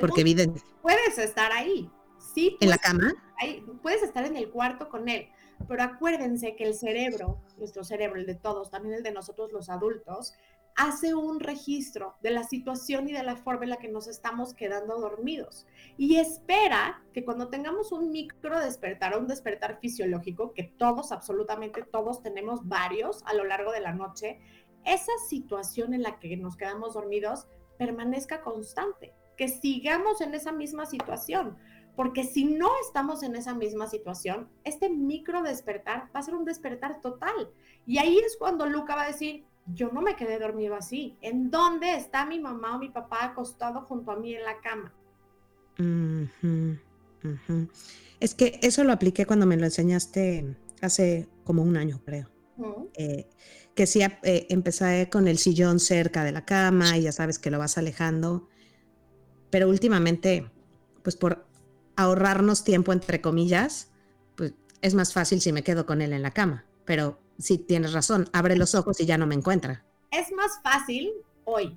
porque evidente. Puedes estar ahí. Sí. ¿En la cama? Ahí, puedes estar en el cuarto con él. Pero acuérdense que el cerebro, nuestro cerebro, el de todos, también el de nosotros los adultos, hace un registro de la situación y de la forma en la que nos estamos quedando dormidos y espera que cuando tengamos un micro despertar o un despertar fisiológico, que todos, absolutamente todos tenemos varios a lo largo de la noche, esa situación en la que nos quedamos dormidos permanezca constante, que sigamos en esa misma situación, porque si no estamos en esa misma situación, este micro despertar va a ser un despertar total. Y ahí es cuando Luca va a decir, yo no me quedé dormido así. ¿En dónde está mi mamá o mi papá acostado junto a mí en la cama? Es que eso lo apliqué cuando me lo enseñaste hace como un año, creo. Eh, que sí, eh, empecé con el sillón cerca de la cama y ya sabes que lo vas alejando. Pero últimamente, pues por ahorrarnos tiempo, entre comillas, pues es más fácil si me quedo con él en la cama. Pero sí tienes razón, abre los ojos y ya no me encuentra. Es más fácil hoy,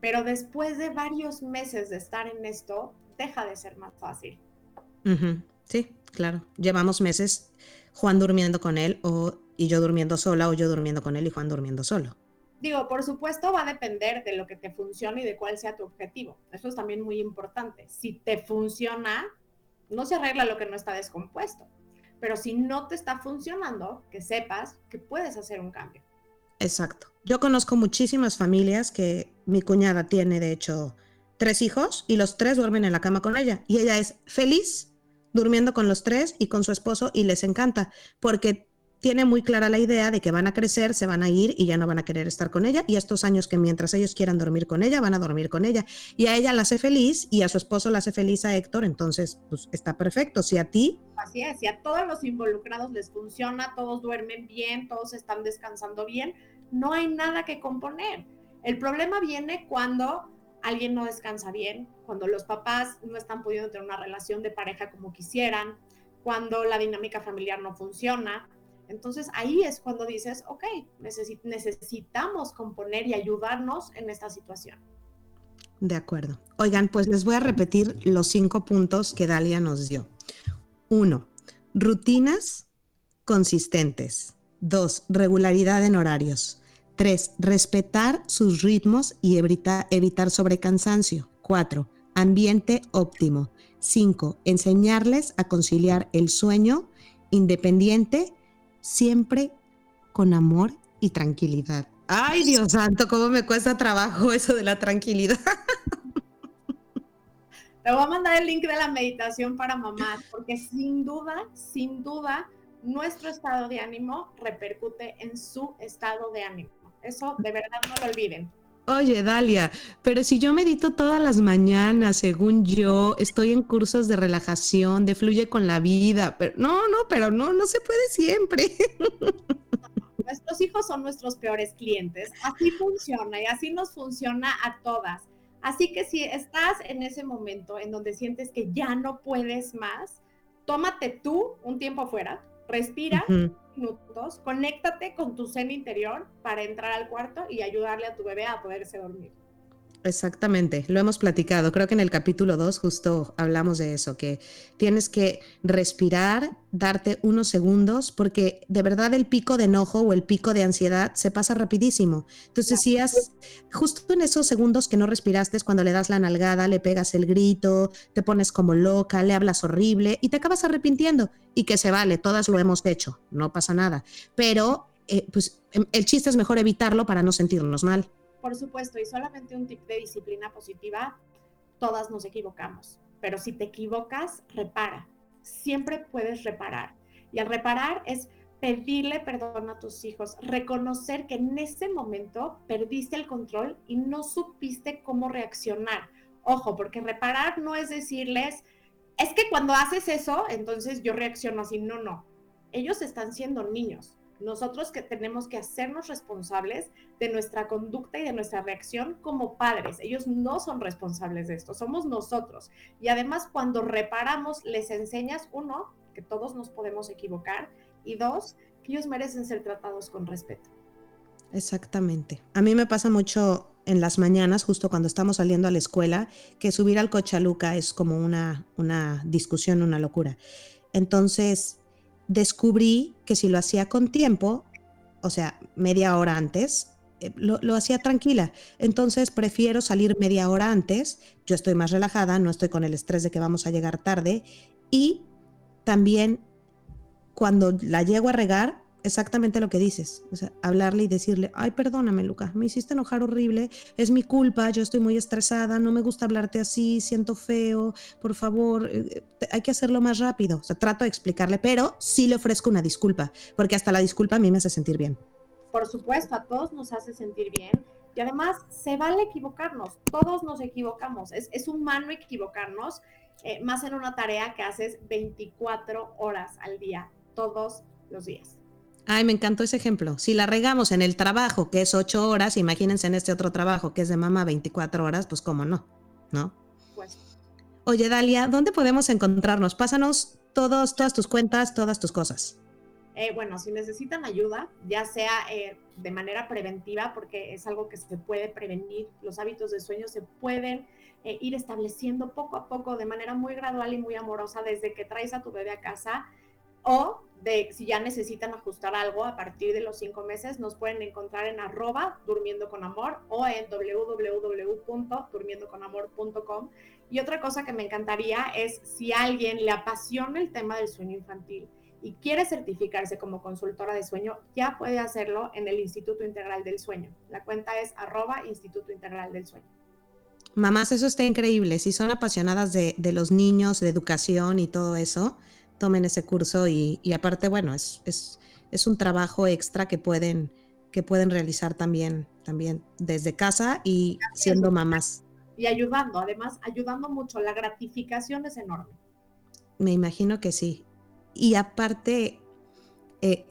pero después de varios meses de estar en esto, deja de ser más fácil. Sí, claro. Llevamos meses Juan durmiendo con él o, y yo durmiendo sola o yo durmiendo con él y Juan durmiendo solo. Digo, por supuesto va a depender de lo que te funcione y de cuál sea tu objetivo. Eso es también muy importante. Si te funciona, no se arregla lo que no está descompuesto. Pero si no te está funcionando, que sepas que puedes hacer un cambio. Exacto. Yo conozco muchísimas familias que mi cuñada tiene, de hecho, tres hijos y los tres duermen en la cama con ella. Y ella es feliz durmiendo con los tres y con su esposo y les encanta porque tiene muy clara la idea de que van a crecer, se van a ir y ya no van a querer estar con ella. Y estos años que mientras ellos quieran dormir con ella, van a dormir con ella. Y a ella la hace feliz y a su esposo la hace feliz a Héctor. Entonces, pues está perfecto. Si a ti... Así es, si a todos los involucrados les funciona, todos duermen bien, todos están descansando bien, no hay nada que componer. El problema viene cuando alguien no descansa bien, cuando los papás no están pudiendo tener una relación de pareja como quisieran, cuando la dinámica familiar no funciona, entonces ahí es cuando dices, ok, necesitamos componer y ayudarnos en esta situación. De acuerdo. Oigan, pues les voy a repetir los cinco puntos que Dalia nos dio. Uno, rutinas consistentes. Dos, regularidad en horarios. Tres, respetar sus ritmos y evitar, sobrecansancio. Cuatro, ambiente óptimo. Cinco, enseñarles a conciliar el sueño independiente siempre con amor y tranquilidad. Ay, Dios santo, cómo me cuesta trabajo eso de la tranquilidad. Te voy a mandar el link de la meditación para mamás, porque sin duda, sin duda, nuestro estado de ánimo repercute en su estado de ánimo. Eso de verdad no lo olviden. Oye, Dalia, pero si yo medito todas las mañanas, según yo, estoy en cursos de relajación, de fluye con la vida, pero no, no, pero no, no se puede siempre. Nuestros hijos son nuestros peores clientes. Así funciona y así nos funciona a todas. Así que si estás en ese momento en donde sientes que ya no puedes más, tómate tú un tiempo afuera, respira minutos, conéctate con tu zen interior para entrar al cuarto y ayudarle a tu bebé a poderse dormir. Exactamente, lo hemos platicado. Creo que en el capítulo 2 justo hablamos de eso, que tienes que respirar, darte unos segundos, porque de verdad el pico de enojo o el pico de ansiedad se pasa rapidísimo. Entonces, si has, justo en esos segundos que no respiraste es cuando le das la nalgada, le pegas el grito, te pones como loca, le hablas horrible y te acabas arrepintiendo. Y que se vale, todas lo hemos hecho, no pasa nada. Pero, eh, pues em, el chiste es mejor evitarlo para no sentirnos mal por supuesto, y solamente un tip de disciplina positiva, todas nos equivocamos, pero si te equivocas, repara. Siempre puedes reparar. Y al reparar es pedirle perdón a tus hijos, reconocer que en ese momento perdiste el control y no supiste cómo reaccionar. Ojo, porque reparar no es decirles, es que cuando haces eso, entonces yo reacciono así. No, no. Ellos están siendo niños. Nosotros que tenemos que hacernos responsables de nuestra conducta y de nuestra reacción como padres. Ellos no son responsables de esto, somos nosotros. Y además cuando reparamos, les enseñas, uno, que todos nos podemos equivocar y dos, que ellos merecen ser tratados con respeto. Exactamente. A mí me pasa mucho en las mañanas, justo cuando estamos saliendo a la escuela, que subir al coche a Luca es como una, una discusión, una locura. Entonces, descubrí que si lo hacía con tiempo, o sea, media hora antes, eh, lo, lo, hacía tranquila. Entonces prefiero salir media hora antes, yo estoy más relajada, no estoy con el estrés de que vamos a llegar tarde y también cuando la llego a regar, exactamente lo que dices, o sea, hablarle y decirle, ay, perdóname, Luca, me hiciste enojar horrible, es mi culpa, yo estoy muy estresada, no me gusta hablarte así, siento feo, por favor, eh, hay que hacerlo más rápido. O sea, trato de explicarle, pero sí le ofrezco una disculpa, porque hasta la disculpa a mí me hace sentir bien. Por supuesto, a todos nos hace sentir bien. Y además, se vale equivocarnos, todos nos equivocamos, es, es humano equivocarnos, eh, más en una tarea que haces 24 horas al día, todos los días. Ay, me encantó ese ejemplo. Si la regamos en el trabajo, que es ocho horas, imagínense en este otro trabajo, que es de mamá 24 horas, pues cómo no, ¿no? Pues. Oye, Dalia, ¿dónde podemos encontrarnos? Pásanos todos, todas tus cuentas, todas tus cosas. Eh, bueno, si necesitan ayuda, ya sea eh, de manera preventiva, porque es algo que se puede prevenir, los hábitos de sueño se pueden eh, ir estableciendo poco a poco, de manera muy gradual y muy amorosa, desde que traes a tu bebé a casa o si ya necesitan ajustar algo a partir de los cinco meses, nos pueden encontrar en arroba o en www.durmiendoconamor.com. Y otra cosa que me encantaría es si alguien le apasiona el tema del sueño infantil y quiere certificarse como consultora de sueño, ya puede hacerlo en el Instituto Integral del Sueño. La cuenta es arroba Instituto Integral del Sueño. Mamás, eso está increíble. Si son apasionadas de los niños, de educación y todo eso, tomen ese curso y, aparte, bueno, es, es, es, un trabajo extra que pueden, que pueden realizar también, también desde casa y siendo mamás. Y ayudando, además, ayudando mucho. La gratificación es enorme. Me imagino que sí. Y aparte, eh,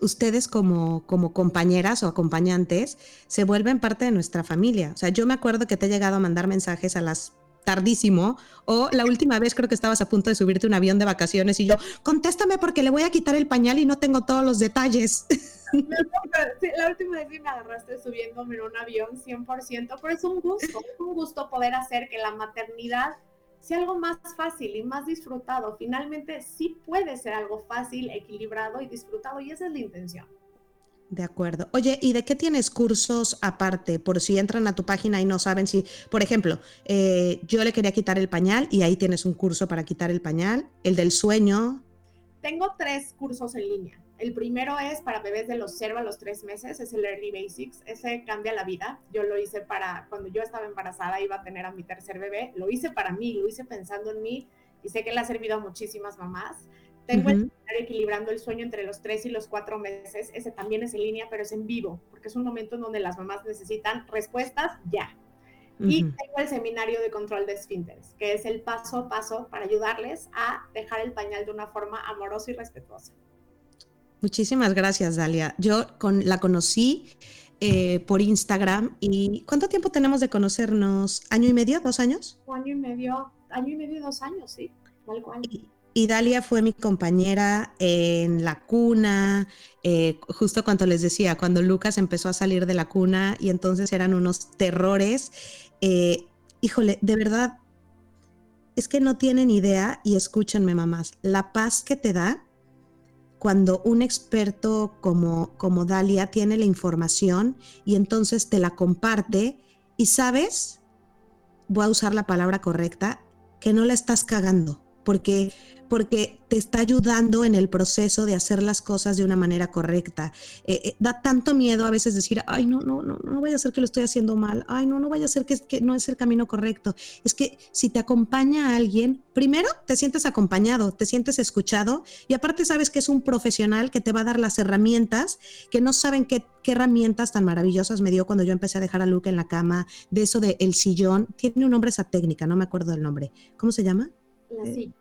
ustedes como, como compañeras o acompañantes se vuelven parte de nuestra familia. O sea, yo me acuerdo que te he llegado a mandar mensajes a las tardísimo, o la última vez creo que estabas a punto de subirte un avión de vacaciones y yo, contéstame porque le voy a quitar el pañal y no tengo todos los detalles. la última vez que me agarraste subiéndome en un avión 100%, pero es un gusto, es un gusto poder hacer que la maternidad sea algo más fácil y más disfrutado. Finalmente sí puede ser algo fácil, equilibrado y disfrutado y esa es la intención. De acuerdo. Oye, ¿y de qué tienes cursos aparte? Por si entran a tu página y no saben si, por ejemplo, eh, yo le quería quitar el pañal y ahí tienes un curso para quitar el pañal, el del sueño. Tengo tres cursos en línea. El primero es para bebés de los 0 a los 3 meses, es el Early Basics. Ese cambia la vida. Yo lo hice para, cuando yo estaba embarazada, iba a tener a mi tercer bebé. Lo hice para mí, lo hice pensando en mí y sé que le ha servido a muchísimas mamás. Tengo el seminario Equilibrando el Sueño entre los 3 y los 4 meses. Ese también es en línea, pero es en vivo, porque es un momento en donde las mamás necesitan respuestas ya. Y tengo el seminario de control de esfínteres, que es el paso a paso para ayudarles a dejar el pañal de una forma amorosa y respetuosa. Muchísimas gracias, Dalia. Yo con, la conocí eh, por Instagram y ¿cuánto tiempo tenemos de conocernos? ¿Año y medio? ¿Dos años? año y medio, año y medio, dos años, sí. Y, Dalia fue mi compañera en la cuna, eh, justo cuando les decía, cuando Lucas empezó a salir de la cuna y entonces eran unos terrores. Eh, híjole, de verdad, es que no tienen idea y escúchenme mamás, la paz que te da cuando un experto como, como Dalia tiene la información y entonces te la comparte y sabes, voy a usar la palabra correcta, que no la estás cagando. Porque porque te está ayudando en el proceso de hacer las cosas de una manera correcta. Eh, eh, da tanto miedo a veces decir, ay, no, no, no, no vaya a ser que lo estoy haciendo mal, ay, no, no vaya a ser que, no es el camino correcto. Es que si te acompaña alguien, primero te sientes acompañado, te sientes escuchado y aparte sabes que es un profesional que te va a dar las herramientas, que no saben qué, qué herramientas tan maravillosas me dio cuando yo empecé a dejar a Luke en la cama, de eso de el sillón, tiene un nombre esa técnica, no me acuerdo del nombre. ¿Cómo se llama? La eh,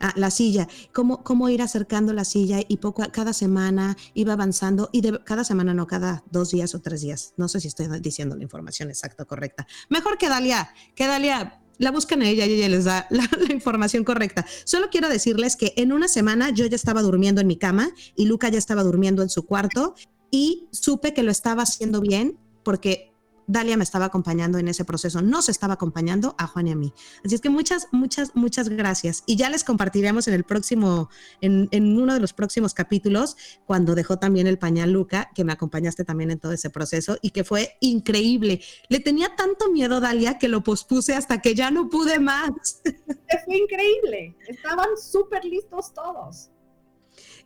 Ah, la silla, cómo, cómo ir acercando la silla y poco cada semana iba avanzando y de, cada semana no, cada dos días o tres días. No sé si estoy diciendo la información exacta correcta. Mejor que Dalia, que Dalia la buscan a ella y ella les da la, la, información correcta. Solo quiero decirles que en una semana yo ya estaba durmiendo en mi cama y Luca ya estaba durmiendo en su cuarto y supe que lo estaba haciendo bien porque Dalia me estaba acompañando en ese proceso, no se estaba acompañando a Juan y a mí. Así es que muchas, muchas, muchas gracias. Y ya les compartiremos en el próximo, en, en, uno de los próximos capítulos, cuando dejó también el pañal Luca, que me acompañaste también en todo ese proceso y que fue increíble. Le tenía tanto miedo, Dalia, que lo pospuse hasta que ya no pude más. Fue increíble. Estaban súper listos todos.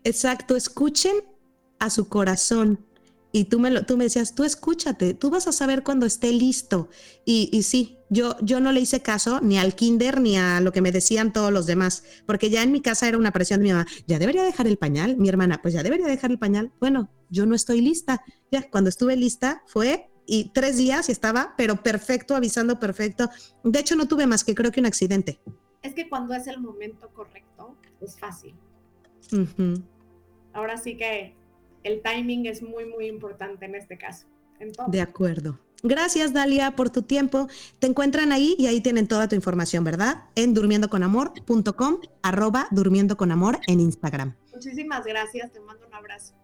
Exacto, escuchen a su corazón y tú me, lo, tú me decías, tú escúchate, tú vas a saber cuando esté listo. Y, y, sí, yo, yo no le hice caso ni al kinder ni a lo que me decían todos los demás, porque ya en mi casa era una presión de mi mamá, ya debería dejar el pañal, mi hermana, pues ya debería dejar el pañal. Bueno, yo no estoy lista. Ya, cuando estuve lista fue y tres días y estaba, pero perfecto, avisando perfecto. De hecho, no tuve más que creo que un accidente. Es que cuando es el momento correcto, es fácil. Uh -huh. Ahora sí que el timing es muy, muy importante en este caso. De acuerdo. Gracias, Dalia, por tu tiempo. Te encuentran ahí y ahí tienen toda tu información, ¿verdad? En durmiendoconamor.com, arroba durmiendo con amor en Instagram. Muchísimas gracias, te mando un abrazo.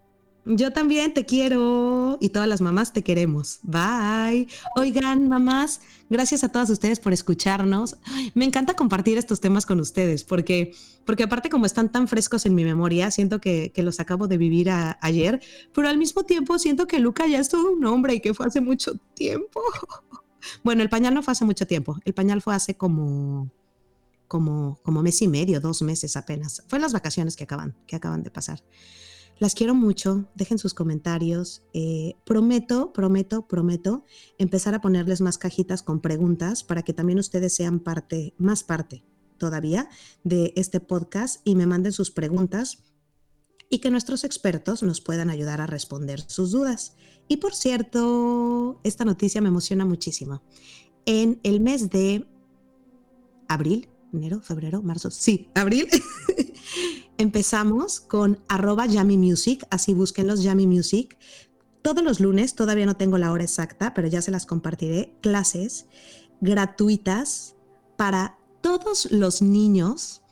Yo también te quiero y todas las mamás te queremos. Bye. Oigan, mamás, gracias a todas ustedes por escucharnos. Me encanta compartir estos temas con ustedes porque, porque aparte como están tan frescos en mi memoria, siento que, que los acabo de vivir ayer, pero al mismo tiempo siento que Luca ya es todo un hombre y que fue hace mucho tiempo. Bueno, el pañal no fue hace mucho tiempo, el pañal fue hace como, como, como mes y medio, dos meses apenas. Fue las vacaciones que acaban, que acaban de pasar. Las quiero mucho, dejen sus comentarios. Eh, prometo, prometo, prometo empezar a ponerles más cajitas con preguntas para que también ustedes sean parte, más parte todavía de este podcast y me manden sus preguntas y que nuestros expertos nos puedan ayudar a responder sus dudas. Y por cierto, esta noticia me emociona muchísimo. En el mes de abril, enero, febrero, marzo, sí, abril. Empezamos con arroba Yami Music, así busquen los Yami Music. Todos los lunes, todavía no tengo la hora exacta, pero ya se las compartiré, clases gratuitas para todos los niños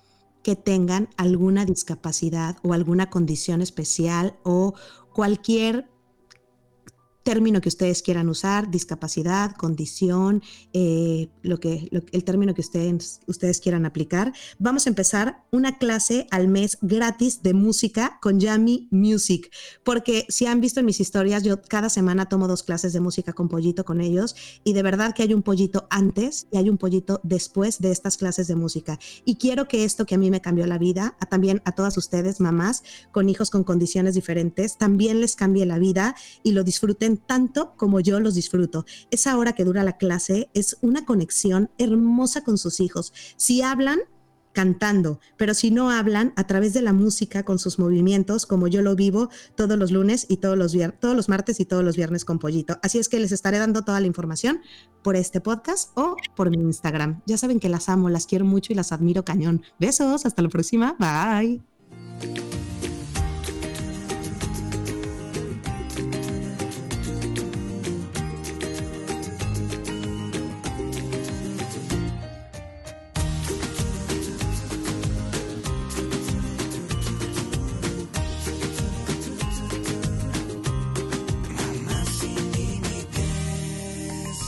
que tengan alguna discapacidad o alguna condición especial o cualquier término que ustedes quieran usar, discapacidad, condición, eh, lo que, el término que ustedes, ustedes quieran aplicar. Vamos a empezar una clase al mes gratis de música con Yami Music, porque si han visto en mis historias, yo cada semana tomo dos clases de música con pollito con ellos y de verdad que hay un pollito antes y hay un pollito después de estas clases de música. Y quiero que esto que a mí me cambió la vida, a, también a todas ustedes, mamás con hijos con condiciones diferentes, también les cambie la vida y lo tanto como yo los disfruto. Esa hora que dura la clase es una conexión hermosa con sus hijos. Si hablan, cantando, pero si no hablan a través de la música con sus movimientos, como yo lo vivo todos los lunes y todos los, todos los martes y todos los viernes con Pollito. Así es que les estaré dando toda la información por este podcast o por mi Instagram. Ya saben que las amo, las quiero mucho y las admiro cañón. Besos, hasta la próxima. Bye.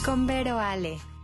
Con Ale.